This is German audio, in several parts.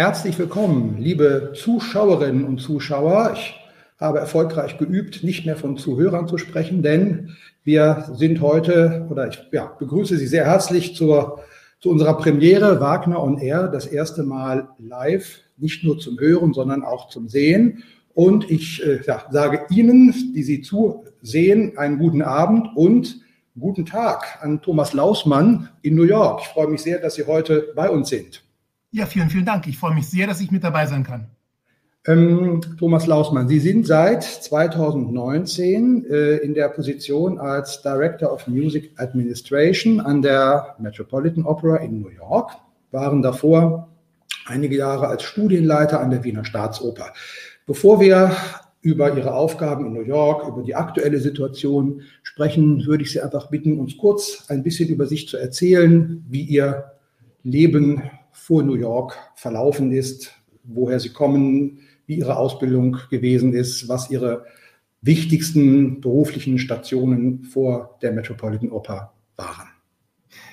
Herzlich willkommen, liebe Zuschauerinnen und Zuschauer. Ich habe erfolgreich geübt, nicht mehr von Zuhörern zu sprechen, denn wir sind heute, oder ich ja, begrüße Sie sehr herzlich zur, zu unserer Premiere Wagner on Air, das erste Mal live, nicht nur zum Hören, sondern auch zum Sehen. Und ich äh, ja, sage Ihnen, die Sie zusehen, einen guten Abend und guten Tag an Thomas Lausmann in New York. Ich freue mich sehr, dass Sie heute bei uns sind. Ja, vielen, vielen Dank. Ich freue mich sehr, dass ich mit dabei sein kann. Ähm, Thomas Lausmann, Sie sind seit 2019 äh, in der Position als Director of Music Administration an der Metropolitan Opera in New York, waren davor einige Jahre als Studienleiter an der Wiener Staatsoper. Bevor wir über Ihre Aufgaben in New York, über die aktuelle Situation sprechen, würde ich Sie einfach bitten, uns kurz ein bisschen über sich zu erzählen, wie Ihr Leben vor New York verlaufen ist, woher Sie kommen, wie Ihre Ausbildung gewesen ist, was Ihre wichtigsten beruflichen Stationen vor der Metropolitan Oper waren.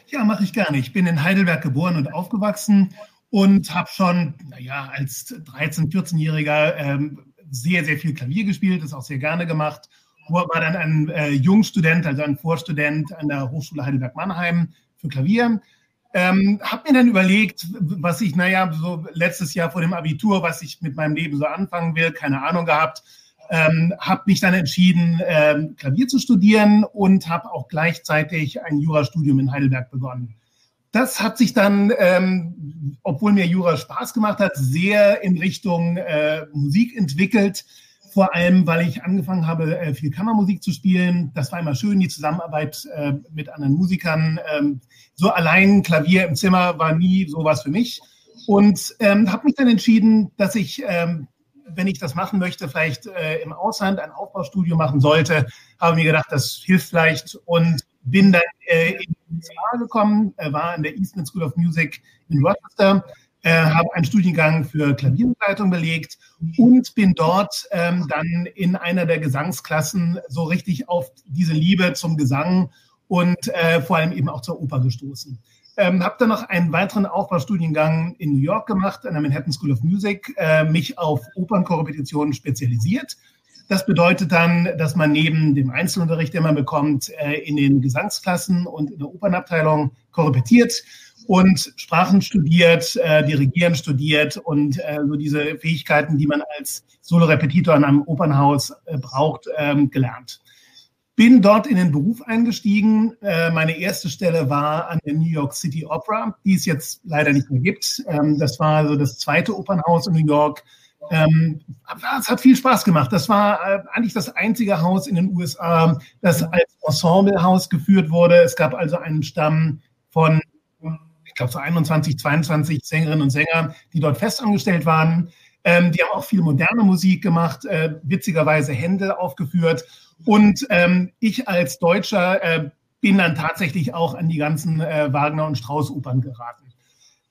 Ja, mache ich gerne. Ich bin in Heidelberg geboren und aufgewachsen und habe schon, naja, als 13-, 14-Jähriger ähm, sehr, sehr viel Klavier gespielt, das auch sehr gerne gemacht. War dann ein äh, Jungstudent, also ein Vorstudent an der Hochschule Heidelberg-Mannheim für Klavier. Ähm, habe mir dann überlegt, was ich, naja, so letztes Jahr vor dem Abitur, was ich mit meinem Leben so anfangen will, keine Ahnung gehabt. Ähm, habe mich dann entschieden, ähm, Klavier zu studieren und habe auch gleichzeitig ein Jurastudium in Heidelberg begonnen. Das hat sich dann, ähm, obwohl mir Jura Spaß gemacht hat, sehr in Richtung äh, Musik entwickelt vor allem, weil ich angefangen habe, äh, viel Kammermusik zu spielen. Das war immer schön, die Zusammenarbeit äh, mit anderen Musikern. Ähm, so allein Klavier im Zimmer war nie sowas für mich. Und ähm, habe mich dann entschieden, dass ich, ähm, wenn ich das machen möchte, vielleicht äh, im Ausland ein Aufbaustudio machen sollte. Habe mir gedacht, das hilft vielleicht und bin dann in die USA gekommen, war in der Eastman School of Music in Rochester äh, habe einen Studiengang für Klavierbegleitung belegt und bin dort ähm, dann in einer der Gesangsklassen so richtig auf diese Liebe zum Gesang und äh, vor allem eben auch zur Oper gestoßen. Ähm, habe dann noch einen weiteren Aufbaustudiengang in New York gemacht, an der Manhattan School of Music, äh, mich auf Opernkorrepetitionen spezialisiert. Das bedeutet dann, dass man neben dem Einzelunterricht, den man bekommt, äh, in den Gesangsklassen und in der Opernabteilung korrepetiert und Sprachen studiert, äh, Dirigieren studiert und äh, so diese Fähigkeiten, die man als Solorepetitor in einem Opernhaus äh, braucht, ähm, gelernt. Bin dort in den Beruf eingestiegen. Äh, meine erste Stelle war an der New York City Opera, die es jetzt leider nicht mehr gibt. Ähm, das war also das zweite Opernhaus in New York. Ähm, es hat viel Spaß gemacht. Das war äh, eigentlich das einzige Haus in den USA, das als Ensemblehaus geführt wurde. Es gab also einen Stamm von glaube, so 21, 22 Sängerinnen und Sänger, die dort festangestellt waren. Ähm, die haben auch viel moderne Musik gemacht, äh, witzigerweise Händel aufgeführt. Und ähm, ich als Deutscher äh, bin dann tatsächlich auch an die ganzen äh, Wagner- und Strauß-Opern geraten.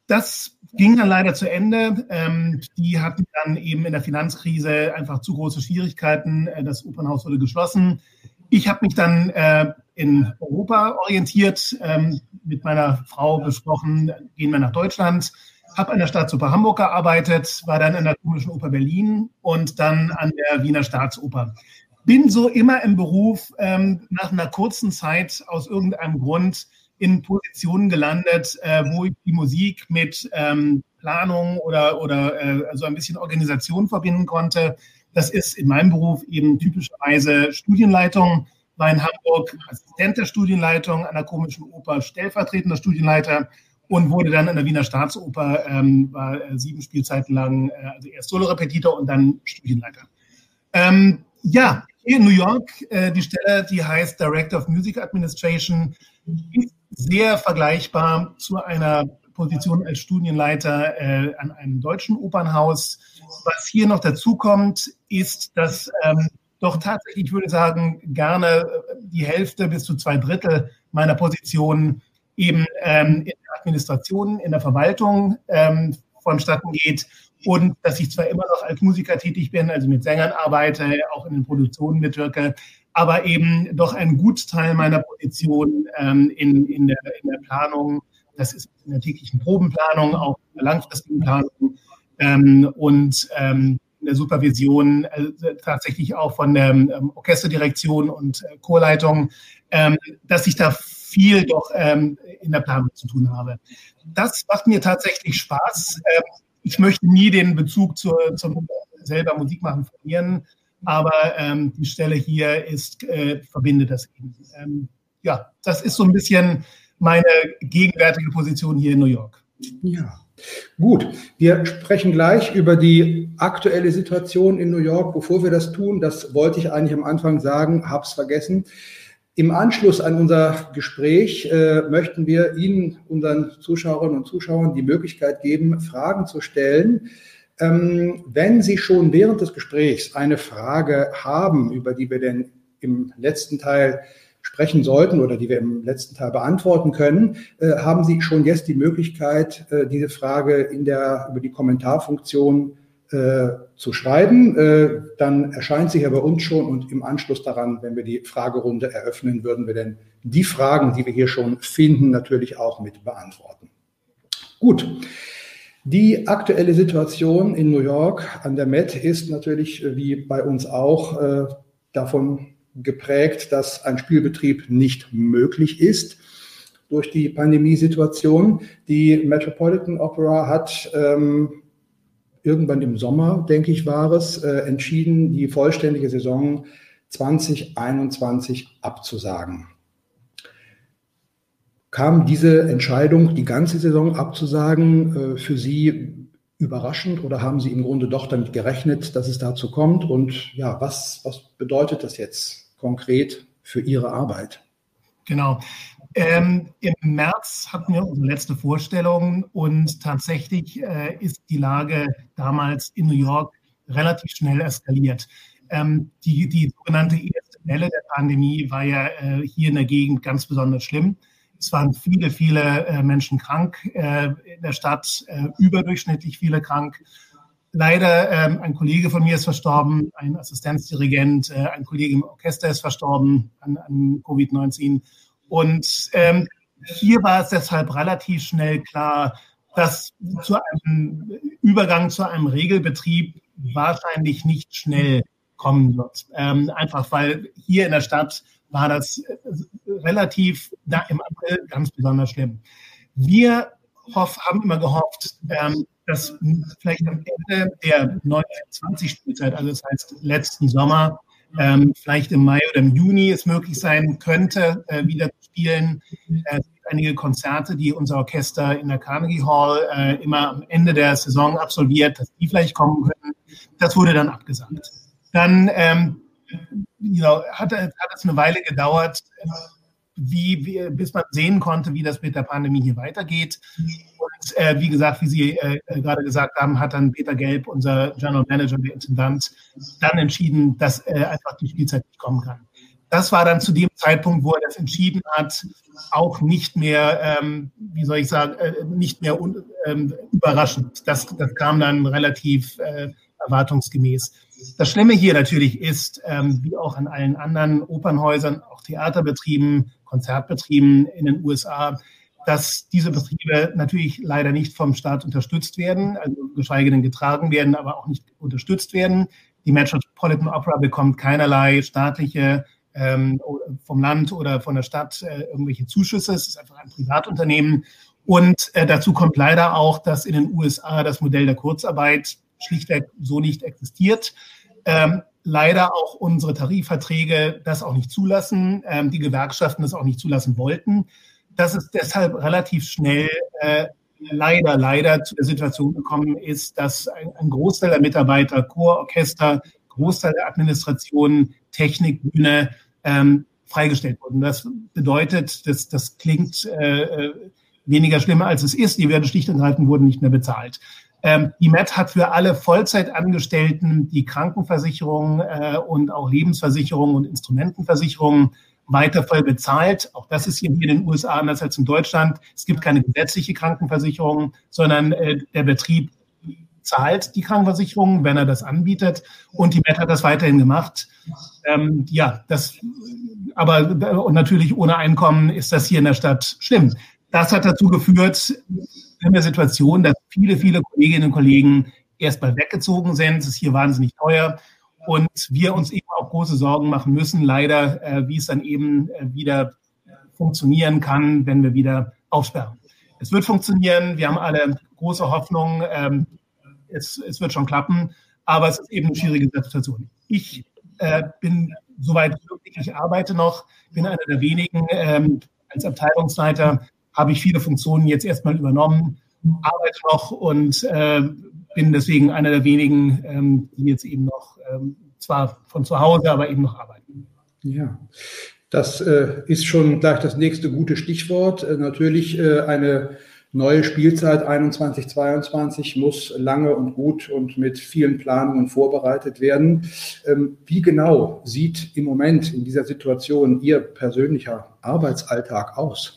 Das ging dann leider zu Ende. Ähm, die hatten dann eben in der Finanzkrise einfach zu große Schwierigkeiten. Äh, das Opernhaus wurde geschlossen. Ich habe mich dann äh, in Europa orientiert, ähm, mit meiner Frau besprochen, gehen wir nach Deutschland, habe an der Staatsoper Hamburg gearbeitet, war dann an der Komischen Oper Berlin und dann an der Wiener Staatsoper. Bin so immer im Beruf ähm, nach einer kurzen Zeit aus irgendeinem Grund in Positionen gelandet, äh, wo ich die Musik mit ähm, Planung oder, oder äh, so ein bisschen Organisation verbinden konnte. Das ist in meinem Beruf eben typischerweise Studienleitung war in Hamburg Assistent der Studienleitung an der Komischen Oper, stellvertretender Studienleiter und wurde dann an der Wiener Staatsoper, ähm, war äh, sieben Spielzeiten lang, äh, also erst Solorepetitor und dann Studienleiter. Ähm, ja, in New York, äh, die Stelle, die heißt Director of Music Administration, ist sehr vergleichbar zu einer Position als Studienleiter äh, an einem deutschen Opernhaus. Was hier noch dazu kommt, ist, dass ähm, doch tatsächlich, ich würde sagen, gerne die Hälfte bis zu zwei Drittel meiner Positionen eben ähm, in der Administration, in der Verwaltung ähm, vonstatten geht. Und dass ich zwar immer noch als Musiker tätig bin, also mit Sängern arbeite, auch in den Produktionen mitwirke, aber eben doch ein Gutteil meiner Position ähm, in, in, der, in der Planung, das ist in der täglichen Probenplanung, auch in der langfristigen Planung, ähm, und ähm, in der Supervision äh, tatsächlich auch von der ähm, Orchesterdirektion und äh, Chorleitung, ähm, dass ich da viel doch ähm, in der Planung zu tun habe. Das macht mir tatsächlich Spaß. Ähm, ich möchte nie den Bezug zur, zum selber Musik machen verlieren, aber die Stelle hier ist, äh, verbindet das eben. Ja, das ist so ein bisschen meine gegenwärtige Position hier in New York. Ja. Gut, wir sprechen gleich über die aktuelle Situation in New York. Bevor wir das tun, das wollte ich eigentlich am Anfang sagen, hab's vergessen. Im Anschluss an unser Gespräch äh, möchten wir Ihnen, unseren Zuschauerinnen und Zuschauern, die Möglichkeit geben, Fragen zu stellen. Ähm, wenn Sie schon während des Gesprächs eine Frage haben, über die wir denn im letzten Teil sprechen sollten oder die wir im letzten Teil beantworten können, äh, haben Sie schon jetzt die Möglichkeit, äh, diese Frage in der, über die Kommentarfunktion äh, zu schreiben. Äh, dann erscheint sie hier bei uns schon und im Anschluss daran, wenn wir die Fragerunde eröffnen, würden wir denn die Fragen, die wir hier schon finden, natürlich auch mit beantworten. Gut. Die aktuelle Situation in New York an der Met ist natürlich äh, wie bei uns auch äh, davon geprägt, dass ein Spielbetrieb nicht möglich ist durch die Pandemiesituation. Die Metropolitan Opera hat ähm, irgendwann im Sommer, denke ich, war es, äh, entschieden, die vollständige Saison 2021 abzusagen. Kam diese Entscheidung, die ganze Saison abzusagen, äh, für Sie überraschend oder haben Sie im Grunde doch damit gerechnet, dass es dazu kommt? Und ja, was, was bedeutet das jetzt konkret für Ihre Arbeit? Genau. Ähm, Im März hatten wir unsere letzte Vorstellung und tatsächlich äh, ist die Lage damals in New York relativ schnell eskaliert. Ähm, die, die sogenannte erste Welle der Pandemie war ja äh, hier in der Gegend ganz besonders schlimm. Es waren viele, viele äh, Menschen krank äh, in der Stadt, äh, überdurchschnittlich viele krank. Leider, ähm, ein Kollege von mir ist verstorben, ein Assistenzdirigent, äh, ein Kollege im Orchester ist verstorben an, an Covid-19. Und ähm, hier war es deshalb relativ schnell klar, dass zu einem Übergang zu einem Regelbetrieb wahrscheinlich nicht schnell kommen wird. Ähm, einfach weil hier in der Stadt war das äh, relativ im April ganz besonders schlimm. Wir hoff, haben immer gehofft, ähm, dass vielleicht am Ende der 1920-Spielzeit, also das heißt letzten Sommer, ähm, vielleicht im Mai oder im Juni es möglich sein könnte, äh, wieder zu spielen. Äh, es gibt einige Konzerte, die unser Orchester in der Carnegie Hall äh, immer am Ende der Saison absolviert, dass die vielleicht kommen können. Das wurde dann abgesagt. Dann ähm, you know, hat, hat es eine Weile gedauert, wie, wie, bis man sehen konnte, wie das mit der Pandemie hier weitergeht. Äh, wie gesagt, wie Sie äh, äh, gerade gesagt haben, hat dann Peter Gelb, unser General Manager, der Intendant, dann entschieden, dass äh, einfach die Spielzeit nicht kommen kann. Das war dann zu dem Zeitpunkt, wo er das entschieden hat, auch nicht mehr, ähm, wie soll ich sagen, äh, nicht mehr ähm, überraschend. Das, das kam dann relativ äh, erwartungsgemäß. Das Schlimme hier natürlich ist, ähm, wie auch an allen anderen Opernhäusern, auch Theaterbetrieben, Konzertbetrieben in den USA, dass diese Betriebe natürlich leider nicht vom Staat unterstützt werden, also geschweige denn getragen werden, aber auch nicht unterstützt werden. Die Metropolitan Opera bekommt keinerlei staatliche ähm, vom Land oder von der Stadt äh, irgendwelche Zuschüsse. Es ist einfach ein Privatunternehmen. Und äh, dazu kommt leider auch, dass in den USA das Modell der Kurzarbeit schlichtweg so nicht existiert. Ähm, leider auch unsere Tarifverträge das auch nicht zulassen, ähm, die Gewerkschaften das auch nicht zulassen wollten. Dass es deshalb relativ schnell äh, leider, leider zu der Situation gekommen ist, dass ein, ein Großteil der Mitarbeiter, Chor, Orchester, Großteil der Administration, Technik, Bühne ähm, freigestellt wurden. Das bedeutet, dass das klingt äh, äh, weniger schlimmer als es ist. Die werden schlicht und ergreifend wurden nicht mehr bezahlt. Ähm, die MET hat für alle Vollzeitangestellten die Krankenversicherung äh, und auch Lebensversicherung und Instrumentenversicherung weiter voll bezahlt. Auch das ist hier in den USA anders als in Deutschland. Es gibt keine gesetzliche Krankenversicherung, sondern äh, der Betrieb zahlt die Krankenversicherung, wenn er das anbietet. Und die MET hat das weiterhin gemacht. Ähm, ja, das, aber und natürlich ohne Einkommen ist das hier in der Stadt schlimm. Das hat dazu geführt, in der Situation, dass viele, viele Kolleginnen und Kollegen erstmal weggezogen sind. Es ist hier wahnsinnig teuer und wir uns eben auch große Sorgen machen müssen, leider, äh, wie es dann eben äh, wieder funktionieren kann, wenn wir wieder aufsperren. Es wird funktionieren, wir haben alle große Hoffnung, ähm, es, es wird schon klappen, aber es ist eben eine schwierige Situation. Ich äh, bin soweit glücklich, ich arbeite noch, bin einer der wenigen, ähm, als Abteilungsleiter habe ich viele Funktionen jetzt erstmal übernommen, arbeite noch und äh, bin deswegen einer der wenigen, ähm, die jetzt eben noch ähm, zwar von zu Hause, aber eben noch arbeiten. Ja, das äh, ist schon gleich das nächste gute Stichwort. Äh, natürlich äh, eine neue Spielzeit 21, 22 muss lange und gut und mit vielen Planungen vorbereitet werden. Ähm, wie genau sieht im Moment in dieser Situation Ihr persönlicher Arbeitsalltag aus?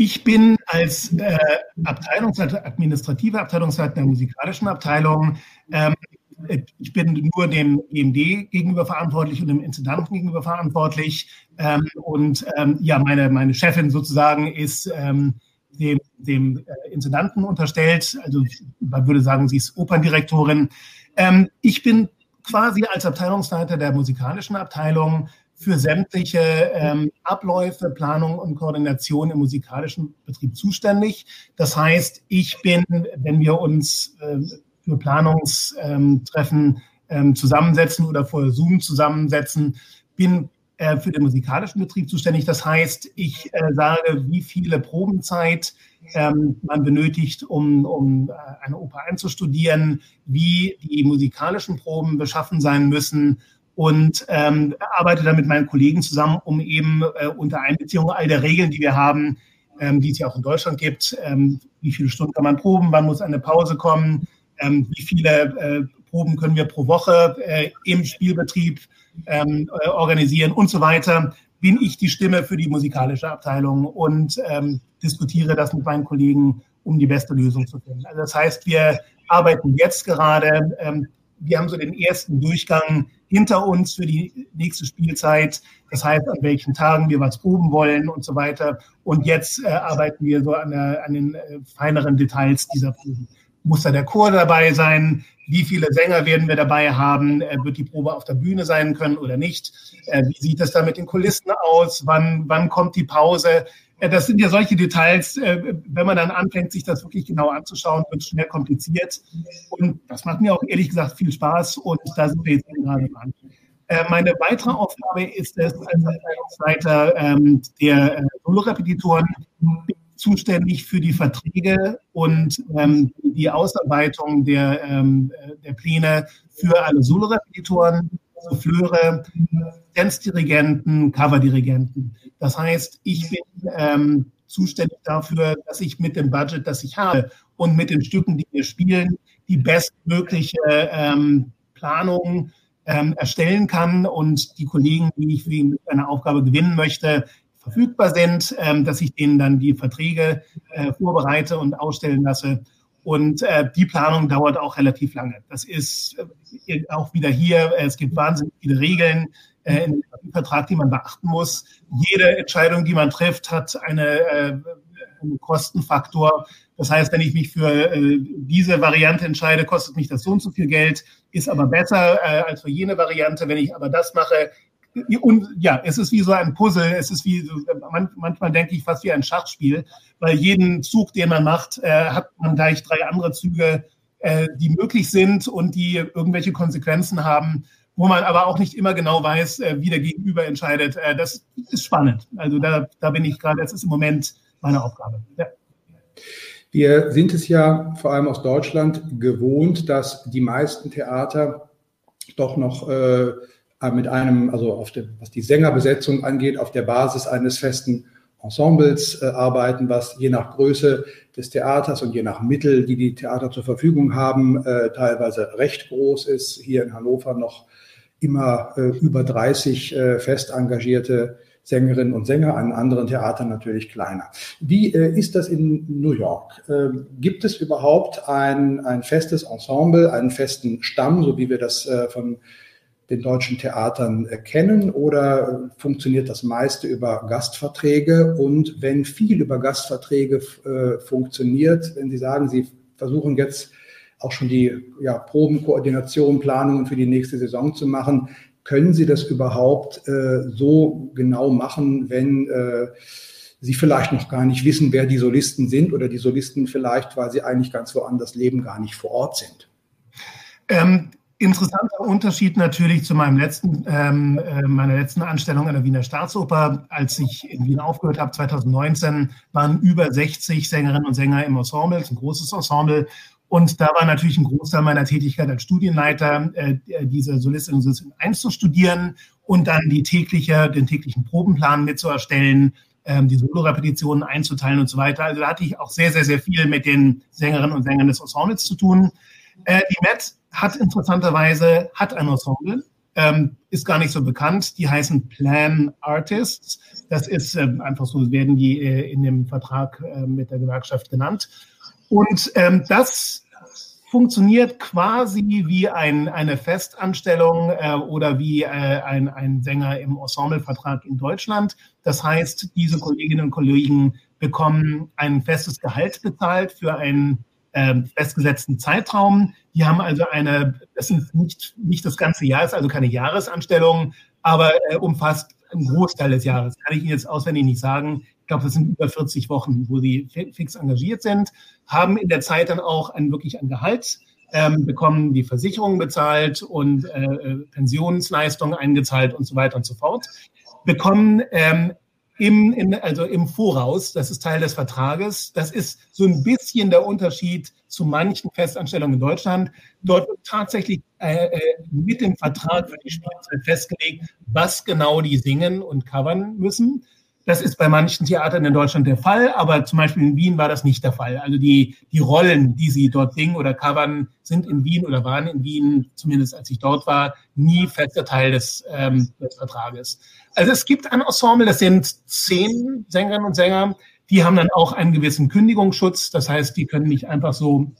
Ich bin als äh, Abteilungsleiter, administrative Abteilungsleiter der musikalischen Abteilung. Ähm, ich bin nur dem EMD gegenüber verantwortlich und dem Intendanten gegenüber verantwortlich. Ähm, und ähm, ja, meine, meine Chefin sozusagen ist ähm, dem, dem äh, Intendanten unterstellt. Also man würde sagen, sie ist Operndirektorin. Ähm, ich bin quasi als Abteilungsleiter der musikalischen Abteilung für sämtliche ähm, Abläufe, Planung und Koordination im musikalischen Betrieb zuständig. Das heißt, ich bin, wenn wir uns äh, für Planungstreffen ähm, zusammensetzen oder vor Zoom zusammensetzen, bin äh, für den musikalischen Betrieb zuständig. Das heißt, ich äh, sage, wie viele Probenzeit ähm, man benötigt, um, um äh, eine Oper einzustudieren, wie die musikalischen Proben beschaffen sein müssen und ähm, arbeite dann mit meinen Kollegen zusammen, um eben äh, unter Einbeziehung all der Regeln, die wir haben, ähm, die es ja auch in Deutschland gibt, ähm, wie viele Stunden kann man proben, wann muss eine Pause kommen, ähm, wie viele äh, Proben können wir pro Woche äh, im Spielbetrieb ähm, äh, organisieren und so weiter, bin ich die Stimme für die musikalische Abteilung und ähm, diskutiere das mit meinen Kollegen, um die beste Lösung zu finden. Also das heißt, wir arbeiten jetzt gerade, ähm, wir haben so den ersten Durchgang hinter uns für die nächste Spielzeit. Das heißt, an welchen Tagen wir was proben wollen und so weiter. Und jetzt äh, arbeiten wir so an, der, an den äh, feineren Details dieser Proben. Muss da der Chor dabei sein? Wie viele Sänger werden wir dabei haben? Äh, wird die Probe auf der Bühne sein können oder nicht? Äh, wie sieht es da mit den Kulissen aus? Wann, wann kommt die Pause? Das sind ja solche Details, äh, wenn man dann anfängt, sich das wirklich genau anzuschauen, wird es schnell kompliziert. Und das macht mir auch ehrlich gesagt viel Spaß und da sind wir jetzt gerade dran. Äh, meine weitere Aufgabe ist es, als Abteilungsleiter ähm, der äh, Solorepetitoren zuständig für die Verträge und ähm, die Ausarbeitung der, ähm, der Pläne für alle Solorepetitoren, Souffleure, Tanzdirigenten, Coverdirigenten. Das heißt, ich bin ähm, zuständig dafür, dass ich mit dem Budget, das ich habe und mit den Stücken, die wir spielen, die bestmögliche ähm, Planung ähm, erstellen kann und die Kollegen, die ich für eine Aufgabe gewinnen möchte, verfügbar sind, ähm, dass ich denen dann die Verträge äh, vorbereite und ausstellen lasse. Und äh, die Planung dauert auch relativ lange. Das ist äh, auch wieder hier, es gibt wahnsinnig viele Regeln, äh, dem Vertrag, die man beachten muss. Jede Entscheidung, die man trifft, hat eine, äh, einen Kostenfaktor. Das heißt, wenn ich mich für äh, diese Variante entscheide, kostet mich das so und so viel Geld, ist aber besser äh, als für jene Variante. Wenn ich aber das mache, und ja, es ist wie so ein Puzzle. Es ist wie, manchmal denke ich fast wie ein Schachspiel, weil jeden Zug, den man macht, äh, hat man gleich drei andere Züge, äh, die möglich sind und die irgendwelche Konsequenzen haben wo man aber auch nicht immer genau weiß, äh, wie der Gegenüber entscheidet. Äh, das ist spannend. Also da, da bin ich gerade, das ist im Moment meine Aufgabe. Ja. Wir sind es ja vor allem aus Deutschland gewohnt, dass die meisten Theater doch noch äh, mit einem, also auf dem, was die Sängerbesetzung angeht, auf der Basis eines festen Ensembles äh, arbeiten, was je nach Größe des Theaters und je nach Mittel, die die Theater zur Verfügung haben, äh, teilweise recht groß ist. Hier in Hannover noch immer äh, über 30 äh, fest engagierte Sängerinnen und Sänger, an anderen Theatern natürlich kleiner. Wie äh, ist das in New York? Äh, gibt es überhaupt ein, ein festes Ensemble, einen festen Stamm, so wie wir das äh, von den deutschen Theatern kennen oder funktioniert das meiste über Gastverträge? Und wenn viel über Gastverträge äh, funktioniert, wenn Sie sagen, Sie versuchen jetzt auch schon die ja, Probenkoordination, Planungen für die nächste Saison zu machen. Können Sie das überhaupt äh, so genau machen, wenn äh, Sie vielleicht noch gar nicht wissen, wer die Solisten sind oder die Solisten vielleicht, weil sie eigentlich ganz woanders leben, gar nicht vor Ort sind? Ähm, interessanter Unterschied natürlich zu meinem letzten, ähm, äh, meiner letzten Anstellung an der Wiener Staatsoper. Als ich in Wien aufgehört habe, 2019, waren über 60 Sängerinnen und Sänger im Ensemble, ein großes Ensemble. Und da war natürlich ein Großteil meiner Tätigkeit als Studienleiter, äh, diese Solistinnen und Solisten einzustudieren und dann die tägliche, den täglichen Probenplan mitzuerstellen, ähm, die Solo-Repetitionen einzuteilen und so weiter. Also da hatte ich auch sehr, sehr, sehr viel mit den Sängerinnen und Sängern des Ensembles zu tun. Äh, die Met hat interessanterweise hat ein Ensemble, ähm, ist gar nicht so bekannt. Die heißen Plan Artists. Das ist ähm, einfach so, werden die äh, in dem Vertrag äh, mit der Gewerkschaft genannt. Und ähm, das funktioniert quasi wie ein, eine Festanstellung äh, oder wie äh, ein, ein Sänger im Ensemblevertrag in Deutschland. Das heißt, diese Kolleginnen und Kollegen bekommen ein festes Gehalt bezahlt für einen festgesetzten Zeitraum. Die haben also eine, das ist nicht, nicht das ganze Jahr, ist also keine Jahresanstellung, aber äh, umfasst einen Großteil des Jahres. Kann ich Ihnen jetzt auswendig nicht sagen glaube, das sind über 40 Wochen, wo sie fix engagiert sind, haben in der Zeit dann auch ein, wirklich ein Gehalt, ähm, bekommen die Versicherungen bezahlt und äh, äh, Pensionsleistungen eingezahlt und so weiter und so fort, bekommen ähm, im, in, also im Voraus, das ist Teil des Vertrages. Das ist so ein bisschen der Unterschied zu manchen Festanstellungen in Deutschland. Dort wird tatsächlich äh, äh mit dem Vertrag für die Spielzeit festgelegt, was genau die singen und covern müssen. Das ist bei manchen Theatern in Deutschland der Fall, aber zum Beispiel in Wien war das nicht der Fall. Also die, die Rollen, die sie dort singen oder covern, sind in Wien oder waren in Wien, zumindest als ich dort war, nie fester Teil des, ähm, des Vertrages. Also es gibt ein Ensemble, das sind zehn Sängerinnen und Sänger, die haben dann auch einen gewissen Kündigungsschutz. Das heißt, die können nicht einfach so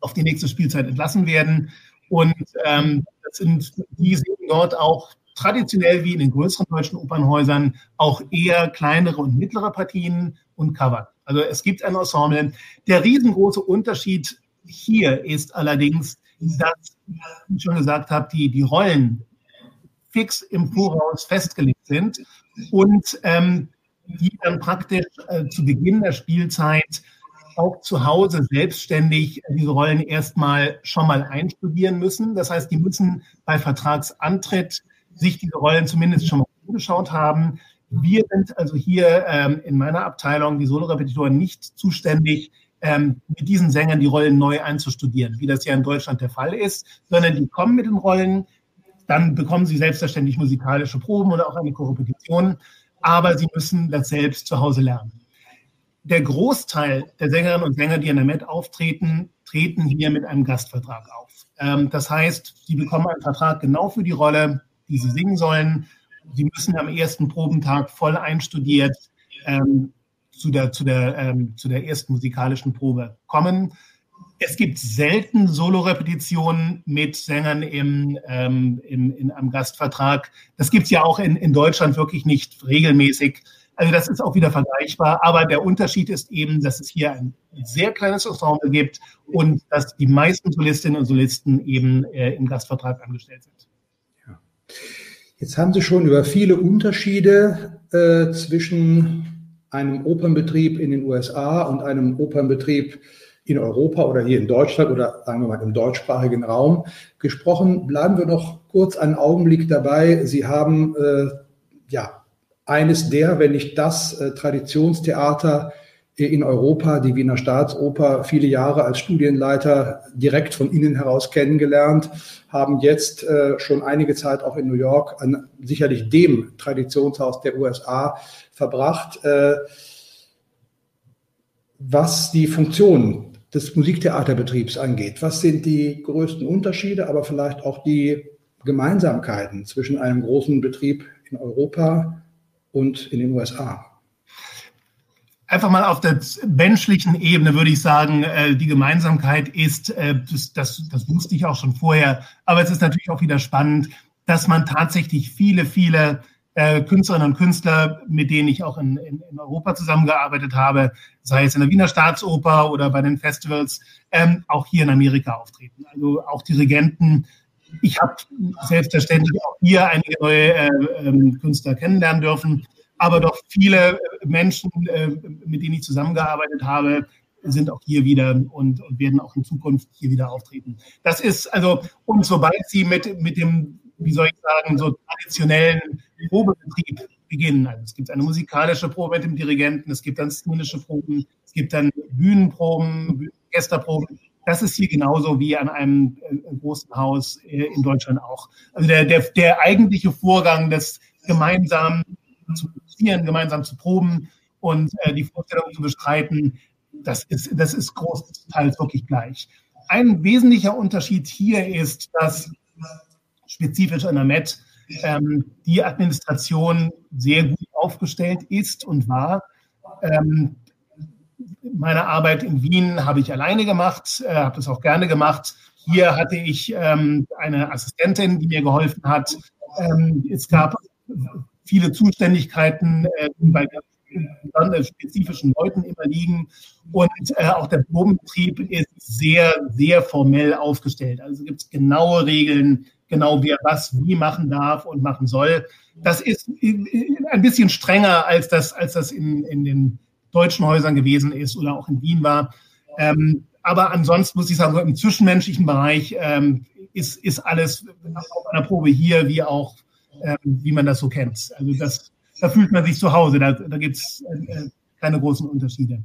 auf die nächste Spielzeit entlassen werden. Und ähm, das sind, die singen dort auch traditionell wie in den größeren deutschen Opernhäusern auch eher kleinere und mittlere Partien und Cover. Also es gibt ein Ensemble. Der riesengroße Unterschied hier ist allerdings, dass, wie ich schon gesagt habe, die, die Rollen fix im Voraus festgelegt sind und ähm, die dann praktisch äh, zu Beginn der Spielzeit auch zu Hause selbstständig diese Rollen erstmal schon mal einstudieren müssen. Das heißt, die müssen bei Vertragsantritt sich diese Rollen zumindest schon mal angeschaut haben. Wir sind also hier ähm, in meiner Abteilung, die Solorepetitoren, nicht zuständig, ähm, mit diesen Sängern die Rollen neu einzustudieren, wie das ja in Deutschland der Fall ist, sondern die kommen mit den Rollen, dann bekommen sie selbstverständlich musikalische Proben oder auch eine Korrepetition, aber sie müssen das selbst zu Hause lernen. Der Großteil der Sängerinnen und Sänger, die in der Met auftreten, treten hier mit einem Gastvertrag auf. Ähm, das heißt, sie bekommen einen Vertrag genau für die Rolle, die sie singen sollen. Sie müssen am ersten Probentag voll einstudiert ähm, zu, der, zu, der, ähm, zu der ersten musikalischen Probe kommen. Es gibt selten Solo-Repetitionen mit Sängern im, ähm, im, in einem Gastvertrag. Das gibt es ja auch in, in Deutschland wirklich nicht regelmäßig. Also das ist auch wieder vergleichbar. Aber der Unterschied ist eben, dass es hier ein sehr kleines Ensemble gibt und dass die meisten Solistinnen und Solisten eben äh, im Gastvertrag angestellt sind. Jetzt haben Sie schon über viele Unterschiede äh, zwischen einem Opernbetrieb in den USA und einem Opernbetrieb in Europa oder hier in Deutschland oder sagen wir mal im deutschsprachigen Raum gesprochen. Bleiben wir noch kurz einen Augenblick dabei. Sie haben äh, ja eines der, wenn nicht das äh, Traditionstheater in Europa, die Wiener Staatsoper, viele Jahre als Studienleiter direkt von Ihnen heraus kennengelernt, haben jetzt äh, schon einige Zeit auch in New York an sicherlich dem Traditionshaus der USA verbracht, äh, was die Funktion des Musiktheaterbetriebs angeht. Was sind die größten Unterschiede, aber vielleicht auch die Gemeinsamkeiten zwischen einem großen Betrieb in Europa und in den USA? Einfach mal auf der menschlichen Ebene würde ich sagen, äh, die Gemeinsamkeit ist, äh, das, das, das wusste ich auch schon vorher, aber es ist natürlich auch wieder spannend, dass man tatsächlich viele, viele äh, Künstlerinnen und Künstler, mit denen ich auch in, in, in, Europa zusammengearbeitet habe, sei es in der Wiener Staatsoper oder bei den Festivals, ähm, auch hier in Amerika auftreten. Also auch Dirigenten. Ich habe selbstverständlich auch hier einige neue äh, äh, Künstler kennenlernen dürfen, aber doch viele äh, Menschen, äh, mit denen ich zusammengearbeitet habe, sind auch hier wieder und, werden auch in Zukunft hier wieder auftreten. Das ist also, und sobald sie mit, mit dem, wie soll ich sagen, so traditionellen Probebetrieb beginnen. Also es gibt eine musikalische Probe mit dem Dirigenten, es gibt dann szenische Proben, es gibt dann Bühnenproben, Gästerproben. Das ist hier genauso wie an einem äh, großen Haus in Deutschland auch. Also der, der, der eigentliche Vorgang des gemeinsamen zu produzieren, gemeinsam zu proben und äh, die Vorstellung zu bestreiten, das ist, das ist großteils wirklich gleich. Ein wesentlicher Unterschied hier ist, dass spezifisch an der MET ähm, die Administration sehr gut aufgestellt ist und war. Ähm, meine Arbeit in Wien habe ich alleine gemacht, äh, habe das auch gerne gemacht. Hier hatte ich ähm, eine Assistentin, die mir geholfen hat. Ähm, es gab viele Zuständigkeiten, äh, bei spezifischen Leuten immer liegen. Und äh, auch der Probenbetrieb ist sehr, sehr formell aufgestellt. Also gibt es genaue Regeln, genau wer was wie machen darf und machen soll. Das ist ein bisschen strenger, als das, als das in, in den deutschen Häusern gewesen ist oder auch in Wien war. Ähm, aber ansonsten muss ich sagen, im zwischenmenschlichen Bereich ähm, ist, ist alles auf einer Probe hier, wie auch, ähm, wie man das so kennt. Also das, da fühlt man sich zu Hause, da, da gibt es äh, keine großen Unterschiede.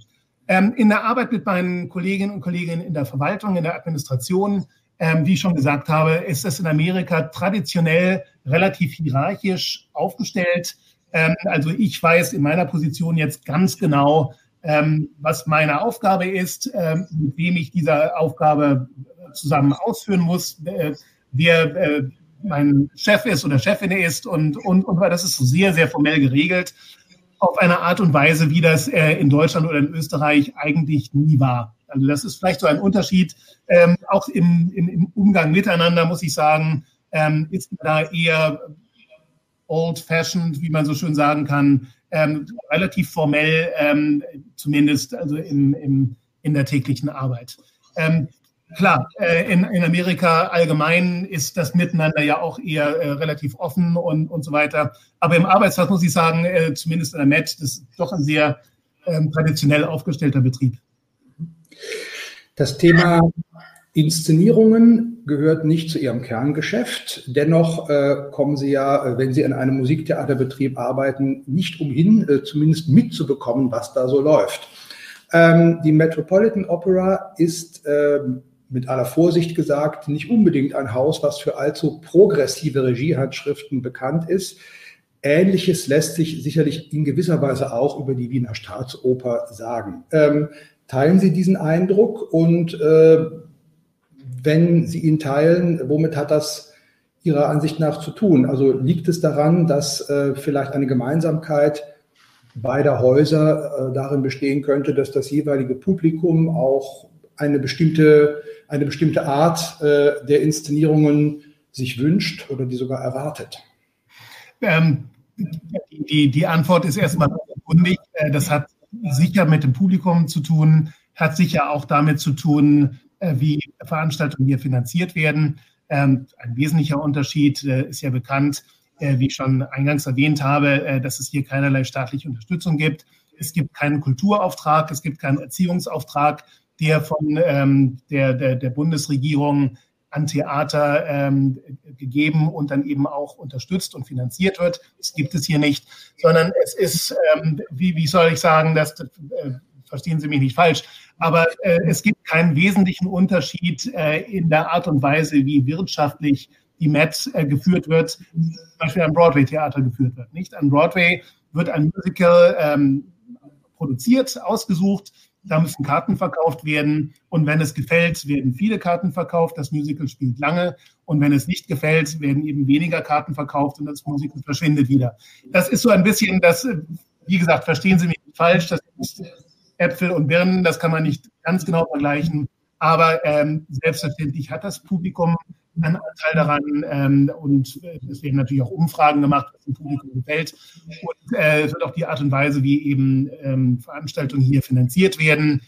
Ähm, in der Arbeit mit meinen Kolleginnen und Kollegen in der Verwaltung, in der Administration, ähm, wie ich schon gesagt habe, ist es in Amerika traditionell relativ hierarchisch aufgestellt. Ähm, also ich weiß in meiner Position jetzt ganz genau, ähm, was meine Aufgabe ist, ähm, mit wem ich diese Aufgabe zusammen ausführen muss, äh, wer äh, mein Chef ist oder Chefin ist und, und, und das ist sehr, sehr formell geregelt auf eine Art und Weise, wie das äh, in Deutschland oder in Österreich eigentlich nie war. Also das ist vielleicht so ein Unterschied. Ähm, auch im, im, im, Umgang miteinander, muss ich sagen, ähm, ist da eher old-fashioned, wie man so schön sagen kann, ähm, relativ formell, ähm, zumindest also im, im, in der täglichen Arbeit. Ähm, klar, äh, in, in Amerika allgemein ist das Miteinander ja auch eher äh, relativ offen und, und so weiter. Aber im Arbeitsplatz muss ich sagen, äh, zumindest in der Met, das ist doch ein sehr ähm, traditionell aufgestellter Betrieb. Das Thema Inszenierungen gehört nicht zu Ihrem Kerngeschäft. Dennoch äh, kommen Sie ja, äh, wenn Sie in einem Musiktheaterbetrieb arbeiten, nicht umhin, äh, zumindest mitzubekommen, was da so läuft. Ähm, die Metropolitan Opera ist äh, mit aller Vorsicht gesagt nicht unbedingt ein Haus, was für allzu progressive Regiehandschriften bekannt ist. Ähnliches lässt sich sicherlich in gewisser Weise auch über die Wiener Staatsoper sagen. Ähm, Teilen Sie diesen Eindruck und äh, wenn Sie ihn teilen, womit hat das Ihrer Ansicht nach zu tun? Also liegt es daran, dass äh, vielleicht eine Gemeinsamkeit beider Häuser äh, darin bestehen könnte, dass das jeweilige Publikum auch eine bestimmte, eine bestimmte Art äh, der Inszenierungen sich wünscht oder die sogar erwartet? Ähm, die, die Antwort ist erstmal unkundig. Äh, das hat sicher mit dem Publikum zu tun, hat sicher auch damit zu tun, äh, wie Veranstaltungen hier finanziert werden. Ähm, ein wesentlicher Unterschied äh, ist ja bekannt, wie ich schon eingangs erwähnt habe, dass es hier keinerlei staatliche Unterstützung gibt. Es gibt keinen Kulturauftrag, es gibt keinen Erziehungsauftrag, der von ähm, der, der, der Bundesregierung an Theater ähm, gegeben und dann eben auch unterstützt und finanziert wird. Das gibt es hier nicht, sondern es ist, ähm, wie, wie soll ich sagen, das äh, verstehen Sie mich nicht falsch, aber äh, es gibt keinen wesentlichen Unterschied äh, in der Art und Weise, wie wirtschaftlich die Met äh, geführt wird, zum Beispiel am Broadway-Theater geführt wird. Nicht an Broadway wird ein Musical ähm, produziert, ausgesucht, da müssen Karten verkauft werden. Und wenn es gefällt, werden viele Karten verkauft. Das Musical spielt lange. Und wenn es nicht gefällt, werden eben weniger Karten verkauft und das Musical verschwindet wieder. Das ist so ein bisschen das, wie gesagt, verstehen Sie mich falsch. Das ist Äpfel und Birnen. Das kann man nicht ganz genau vergleichen. Aber ähm, selbstverständlich hat das Publikum Anteil daran ähm, und äh, es werden natürlich auch Umfragen gemacht, was dem Publikum gefällt. Und äh, es wird auch die Art und Weise, wie eben ähm, Veranstaltungen hier finanziert werden.